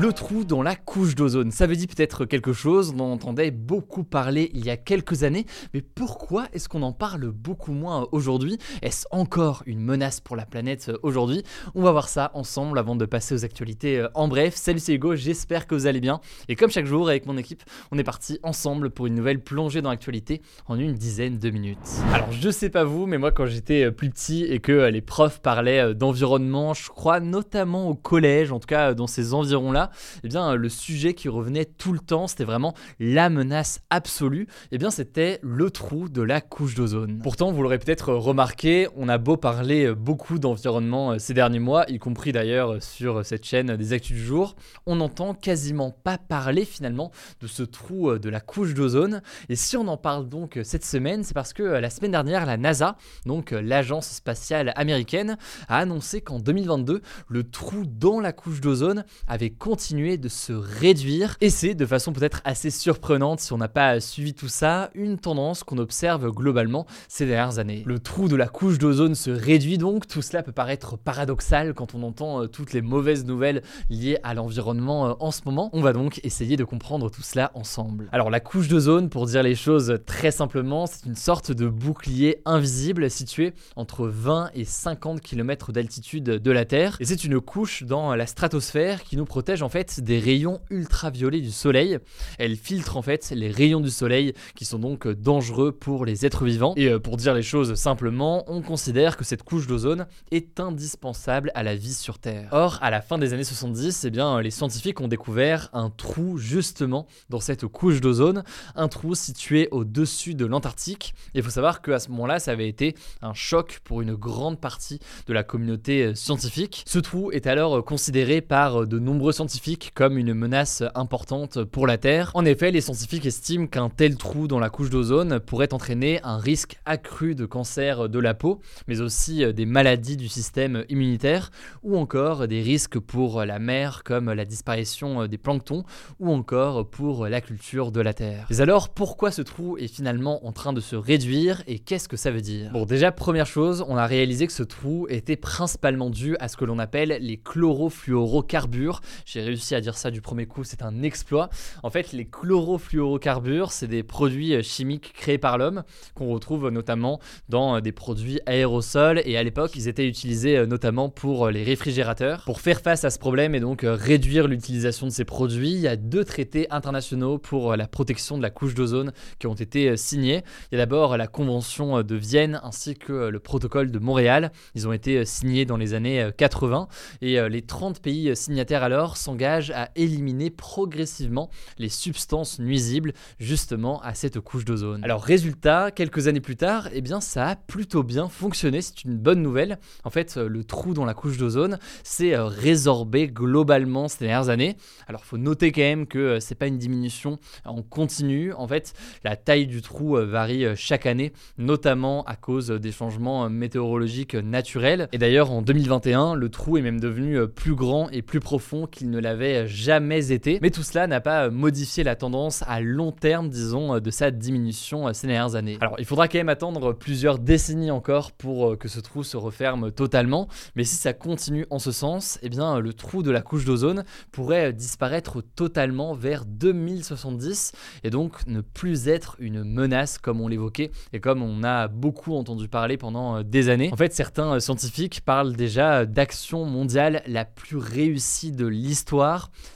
Le trou dans la couche d'ozone, ça veut dire peut-être quelque chose, on en entendait beaucoup parler il y a quelques années, mais pourquoi est-ce qu'on en parle beaucoup moins aujourd'hui? Est-ce encore une menace pour la planète aujourd'hui? On va voir ça ensemble avant de passer aux actualités. Euh, En bref, salut c'est Hugo, j'espère que vous allez bien. Et comme chaque jour avec mon équipe, on est parti ensemble pour une nouvelle plongée dans l'actualité en une dizaine de minutes. Alors je sais pas vous, mais moi quand j'étais euh, plus petit et que euh, les profs parlaient d'environnement, je crois notamment au collège, en tout cas dans ces environs-là, eh bien le sujet qui revenait tout le temps, c'était vraiment la menace absolue, eh bien c'était le trou de la couche d'ozone. Pourtant, vous l'aurez peut-être remarqué, on a beau parler euh, beaucoup d'environnement euh, ces derniers mois, y compris d'ailleurs euh, sur cette chaîne des Actus du jour, on n'entend quasiment pas parler finalement de ce trou euh, de la couche d'ozone. Et si on en parle donc euh, cette semaine, c'est parce que euh, la semaine dernière, la NASA, donc euh, l'agence spatiale américaine, a annoncé qu'en 2022, le trou dans la couche d'ozone avait de se réduire. Et c'est de façon peut-être assez surprenante si on n'a pas suivi tout ça, une tendance qu'on observe globalement ces dernières années. Le trou de la couche d'ozone se réduit donc, tout cela peut paraître paradoxal quand on entend euh, toutes les mauvaises nouvelles liées à l'environnement euh, en ce moment. On va donc essayer de comprendre tout cela ensemble. Alors la couche d'ozone, pour dire les choses très simplement, c'est une sorte de bouclier invisible situé entre 20 et 50 km d'altitude de la Terre. Et c'est une couche dans la stratosphère qui nous protège en fait des rayons ultraviolets du Soleil. Elle filtre en fait les rayons du Soleil qui sont donc dangereux pour les êtres vivants. Et euh, pour dire les choses simplement, on considère que cette couche d'ozone est indispensable à la vie sur Terre. Or, à la fin des années 70, eh bien, les scientifiques ont découvert un trou justement dans cette couche d'ozone, un trou situé au-dessus de l'Antarctique. Il faut savoir qu'à ce moment-là, ça avait été un choc pour une grande partie de la communauté euh, scientifique. Ce trou est alors euh, considéré par de nombreux scientifiques comme une menace importante pour la Terre. En effet, les scientifiques estiment qu'un tel trou dans la couche d'ozone pourrait entraîner un risque accru de cancer de la peau, mais aussi euh, des maladies du système immunitaire, ou encore des risques pour la mer comme la disparition euh, des planctons, ou encore pour la culture de la Terre. Mais alors, pourquoi ce trou est finalement en train de se réduire et qu'est-ce que ça veut dire? Bon, déjà, première chose, on a réalisé que ce trou était principalement dû à ce que l'on appelle les chlorofluorocarbures. Réussi à dire ça du premier coup, c'est un exploit. En fait, les chlorofluorocarbures, c'est des produits euh, chimiques créés par l'homme qu'on retrouve notamment dans euh, des produits aérosols et à l'époque, ils étaient utilisés euh, notamment pour les réfrigérateurs. Pour faire face à ce problème et donc réduire l'utilisation de ces produits, il y a deux traités internationaux pour la protection de la couche d'ozone qui ont été signés. Il y a d'abord la Convention de Vienne ainsi que le protocole de Montréal. Ils ont été signés dans les années euh, 80 et les 30 pays signataires alors s'engagent à éliminer progressivement les substances nuisibles justement à cette couche d'ozone. Alors résultat, quelques années plus tard, eh bien ça a plutôt bien fonctionné, c'est une bonne nouvelle. En fait, euh, le trou dans la couche d'ozone s'est euh, résorbé globalement ces dernières années. Alors faut noter quand même que euh, c'est pas une diminution en continu. En fait, la taille du trou varie chaque année, notamment à cause des changements météorologiques naturels. Et d'ailleurs, en 2021, le trou est même devenu plus grand et plus profond qu'il ne l'avait jamais été. Mais tout cela n'a pas modifié la tendance à long terme, disons, de sa diminution ces dernières années. Alors, il faudra quand même attendre plusieurs décennies encore pour euh, que ce trou se referme totalement. Mais si ça continue en ce sens, eh bien, le trou de la couche d'ozone pourrait disparaître totalement vers 2070 et donc ne plus être une menace comme on l'évoquait et comme on a beaucoup entendu parler pendant euh, des années. En fait, certains euh, scientifiques parlent déjà d'action mondiale la plus réussie de l'histoire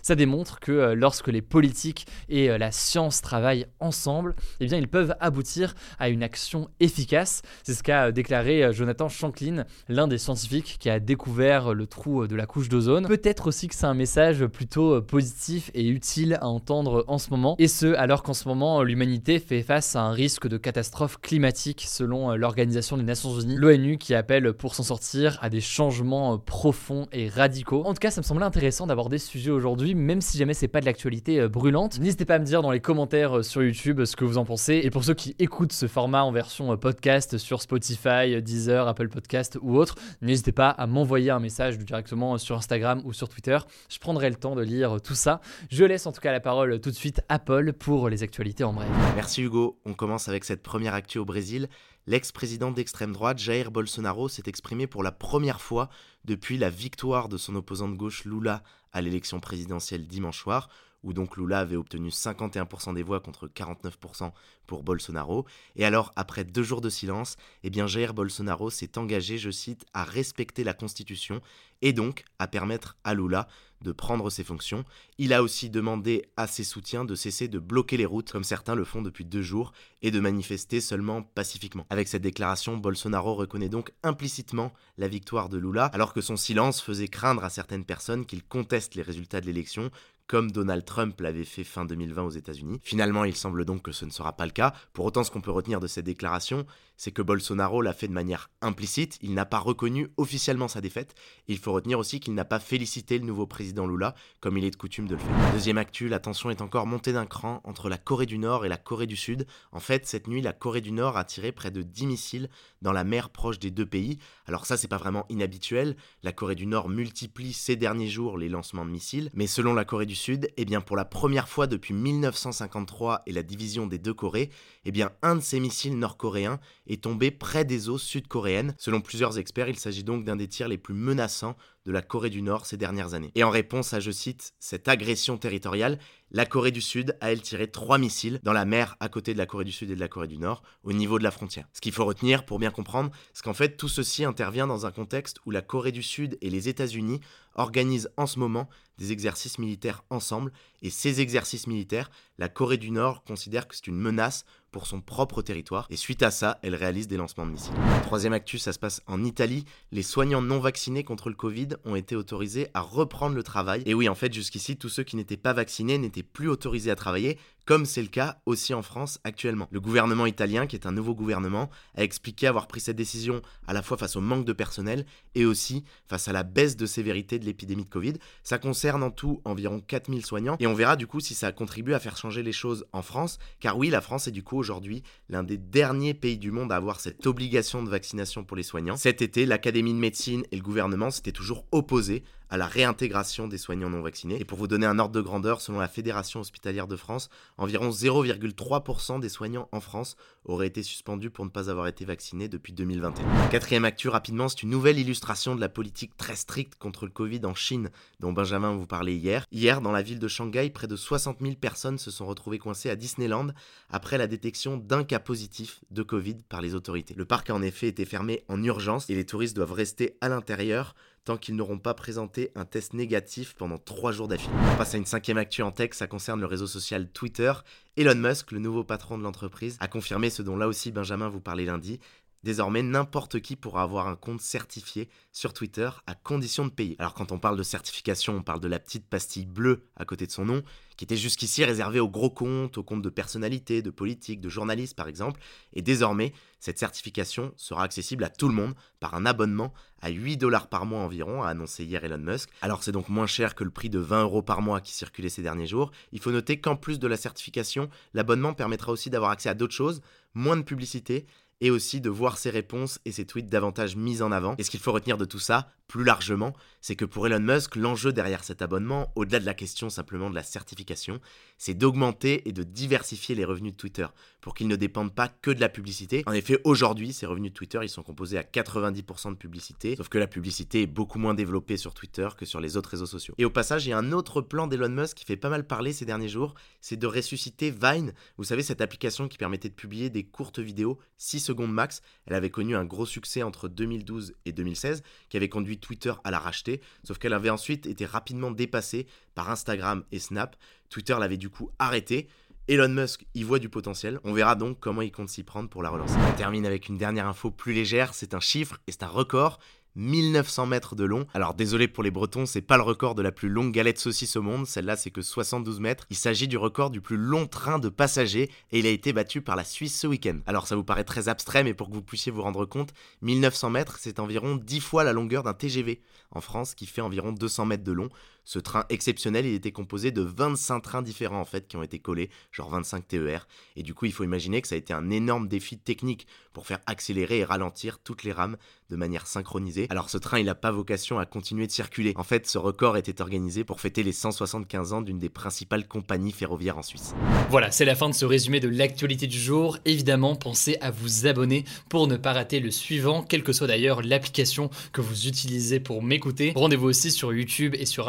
ça démontre que euh, lorsque les politiques et euh, la science travaillent ensemble, eh bien ils peuvent aboutir à une action efficace. C'est ce qu'a déclaré Jonathan Shanklin, l'un des scientifiques qui a découvert le trou de la couche d'ozone. Peut-être aussi que c'est un message plutôt positif et utile à entendre en ce moment, et ce alors qu'en ce moment l'humanité fait face à un risque de catastrophe climatique selon l'Organisation des Nations Unies, l'ONU qui appelle pour s'en sortir à des changements profonds et radicaux. En tout cas, ça me semblait intéressant d'aborder ce sujet aujourd'hui, même si jamais c'est pas de l'actualité euh, brûlante. N'hésitez pas à me dire dans les commentaires euh, sur YouTube ce que vous en pensez. Et pour ceux qui écoutent ce format en version euh, podcast sur Spotify, Deezer, Apple Podcast ou autre, n'hésitez pas à m'envoyer un message directement sur Instagram ou sur Twitter. Je prendrai le temps de lire tout ça. Je laisse en tout cas la parole tout de suite à Paul pour les actualités en bref. Merci Hugo. On commence avec cette première actu au Brésil. L'ex-président d'extrême droite Jair Bolsonaro s'est exprimé pour la première fois depuis la victoire de son opposant de gauche Lula à l'élection présidentielle dimanche soir, où donc Lula avait obtenu 51% des voix contre 49% pour Bolsonaro. Et alors, après deux jours de silence, eh bien Jair Bolsonaro s'est engagé, je cite, à respecter la Constitution et donc à permettre à Lula de prendre ses fonctions. Il a aussi demandé à ses soutiens de cesser de bloquer les routes, comme certains le font depuis deux jours, et de manifester seulement pacifiquement. Avec cette déclaration, Bolsonaro reconnaît donc implicitement la victoire de Lula, alors que son silence faisait craindre à certaines personnes qu'il conteste les résultats de l'élection, comme Donald Trump l'avait fait fin 2020 aux États-Unis. Finalement, il semble donc que ce ne sera pas le cas. Pour autant, ce qu'on peut retenir de cette déclaration, c'est que Bolsonaro l'a fait de manière implicite, il n'a pas reconnu officiellement sa défaite, il faut retenir aussi qu'il n'a pas félicité le nouveau président Lula, comme il est de coutume de le faire. Deuxième actu, la tension est encore montée d'un cran entre la Corée du Nord et la Corée du Sud. En fait, cette nuit, la Corée du Nord a tiré près de 10 missiles dans la mer proche des deux pays. Alors ça, c'est pas vraiment inhabituel, la Corée du Nord multiplie ces derniers jours les lancements de missiles, mais selon la Corée du Sud, eh bien pour la première fois depuis 1953 et la division des deux Corées, eh bien un de ces missiles nord-coréens est tombé près des eaux sud-coréennes. Selon plusieurs experts, il s'agit donc d'un des tirs les plus menaçants de la Corée du Nord ces dernières années. Et en réponse à, je cite, cette agression territoriale, la Corée du Sud a elle tiré trois missiles dans la mer à côté de la Corée du Sud et de la Corée du Nord, au niveau de la frontière. Ce qu'il faut retenir pour bien comprendre, c'est qu'en fait tout ceci intervient dans un contexte où la Corée du Sud et les États-Unis organisent en ce moment des exercices militaires ensemble, et ces exercices militaires, la Corée du Nord considère que c'est une menace pour son propre territoire, et suite à ça, elle réalise des lancements de missiles. Troisième actu, ça se passe en Italie. Les soignants non vaccinés contre le Covid ont été autorisés à reprendre le travail. Et oui, en fait, jusqu'ici, tous ceux qui n'étaient pas vaccinés n'étaient plus autorisés à travailler, comme c'est le cas aussi en France actuellement. Le gouvernement italien, qui est un nouveau gouvernement, a expliqué avoir pris cette décision à la fois face au manque de personnel et aussi face à la baisse de sévérité de l'épidémie de Covid. Ça concerne en tout environ 4000 soignants et on verra du coup si ça contribue à faire changer les choses en France, car oui, la France est du coup aujourd'hui l'un des derniers pays du monde à avoir cette obligation de vaccination pour les soignants. Cet été, l'Académie de médecine et le gouvernement s'étaient toujours opposés à la réintégration des soignants non vaccinés. Et pour vous donner un ordre de grandeur, selon la Fédération hospitalière de France, environ 0,3% des soignants en France auraient été suspendus pour ne pas avoir été vaccinés depuis 2021. Quatrième actu rapidement, c'est une nouvelle illustration de la politique très stricte contre le Covid en Chine dont Benjamin vous parlait hier. Hier, dans la ville de Shanghai, près de 60 000 personnes se sont retrouvées coincées à Disneyland après la détection d'un cas positif de Covid par les autorités. Le parc a en effet été fermé en urgence et les touristes doivent rester à l'intérieur tant qu'ils n'auront pas présenté un test négatif pendant 3 jours d'affilée. On passe à une cinquième actu en tech, ça concerne le réseau social Twitter. Elon Musk, le nouveau patron de l'entreprise, a confirmé ce dont là aussi Benjamin vous parlait lundi. Désormais, n'importe qui pourra avoir un compte certifié sur Twitter à condition de payer. Alors quand on parle de certification, on parle de la petite pastille bleue à côté de son nom, qui était jusqu'ici réservée aux gros comptes, aux comptes de personnalités, de politiques, de journalistes par exemple. Et désormais, cette certification sera accessible à tout le monde par un abonnement à 8 dollars par mois environ, a annoncé hier Elon Musk. Alors c'est donc moins cher que le prix de 20 euros par mois qui circulait ces derniers jours. Il faut noter qu'en plus de la certification, l'abonnement permettra aussi d'avoir accès à d'autres choses, moins de publicité, et aussi de voir ses réponses et ses tweets davantage mis en avant. Et ce qu'il faut retenir de tout ça, plus largement, c'est que pour Elon Musk, l'enjeu derrière cet abonnement, au-delà de la question simplement de la certification, c'est d'augmenter et de diversifier les revenus de Twitter pour qu'ils ne dépendent pas que de la publicité. En effet, aujourd'hui, ces revenus de Twitter, ils sont composés à 90% de publicité, sauf que la publicité est beaucoup moins développée sur Twitter que sur les autres réseaux sociaux. Et au passage, il y a un autre plan d'Elon Musk qui fait pas mal parler ces derniers jours, c'est de ressusciter Vine. Vous savez, cette application qui permettait de publier des courtes vidéos, 6 secondes max. Elle avait connu un gros succès entre 2012 et 2016, qui avait conduit Twitter à la racheter, sauf qu'elle avait ensuite été rapidement dépassée par Instagram et Snap. Twitter l'avait du coup arrêté. Elon Musk y voit du potentiel. On verra donc comment il compte s'y prendre pour la relancer. On termine avec une dernière info plus légère. C'est un chiffre et c'est un record. 1900 mètres de long. Alors désolé pour les Bretons, c'est pas le record de la plus longue galette saucisse au monde, celle-là c'est que 72 mètres. Il s'agit du record du plus long train de passagers et il a été battu par la Suisse ce week-end. Alors ça vous paraît très abstrait, mais pour que vous puissiez vous rendre compte, 1900 mètres c'est environ 10 fois la longueur d'un TGV en France qui fait environ 200 mètres de long. Ce train exceptionnel, il était composé de 25 trains différents en fait qui ont été collés, genre 25 TER. Et du coup, il faut imaginer que ça a été un énorme défi technique pour faire accélérer et ralentir toutes les rames de manière synchronisée. Alors ce train, il n'a pas vocation à continuer de circuler. En fait, ce record était organisé pour fêter les 175 ans d'une des principales compagnies ferroviaires en Suisse. Voilà, c'est la fin de ce résumé de l'actualité du jour. Évidemment, pensez à vous abonner pour ne pas rater le suivant, quelle que soit d'ailleurs l'application que vous utilisez pour m'écouter. Rendez-vous aussi sur YouTube et sur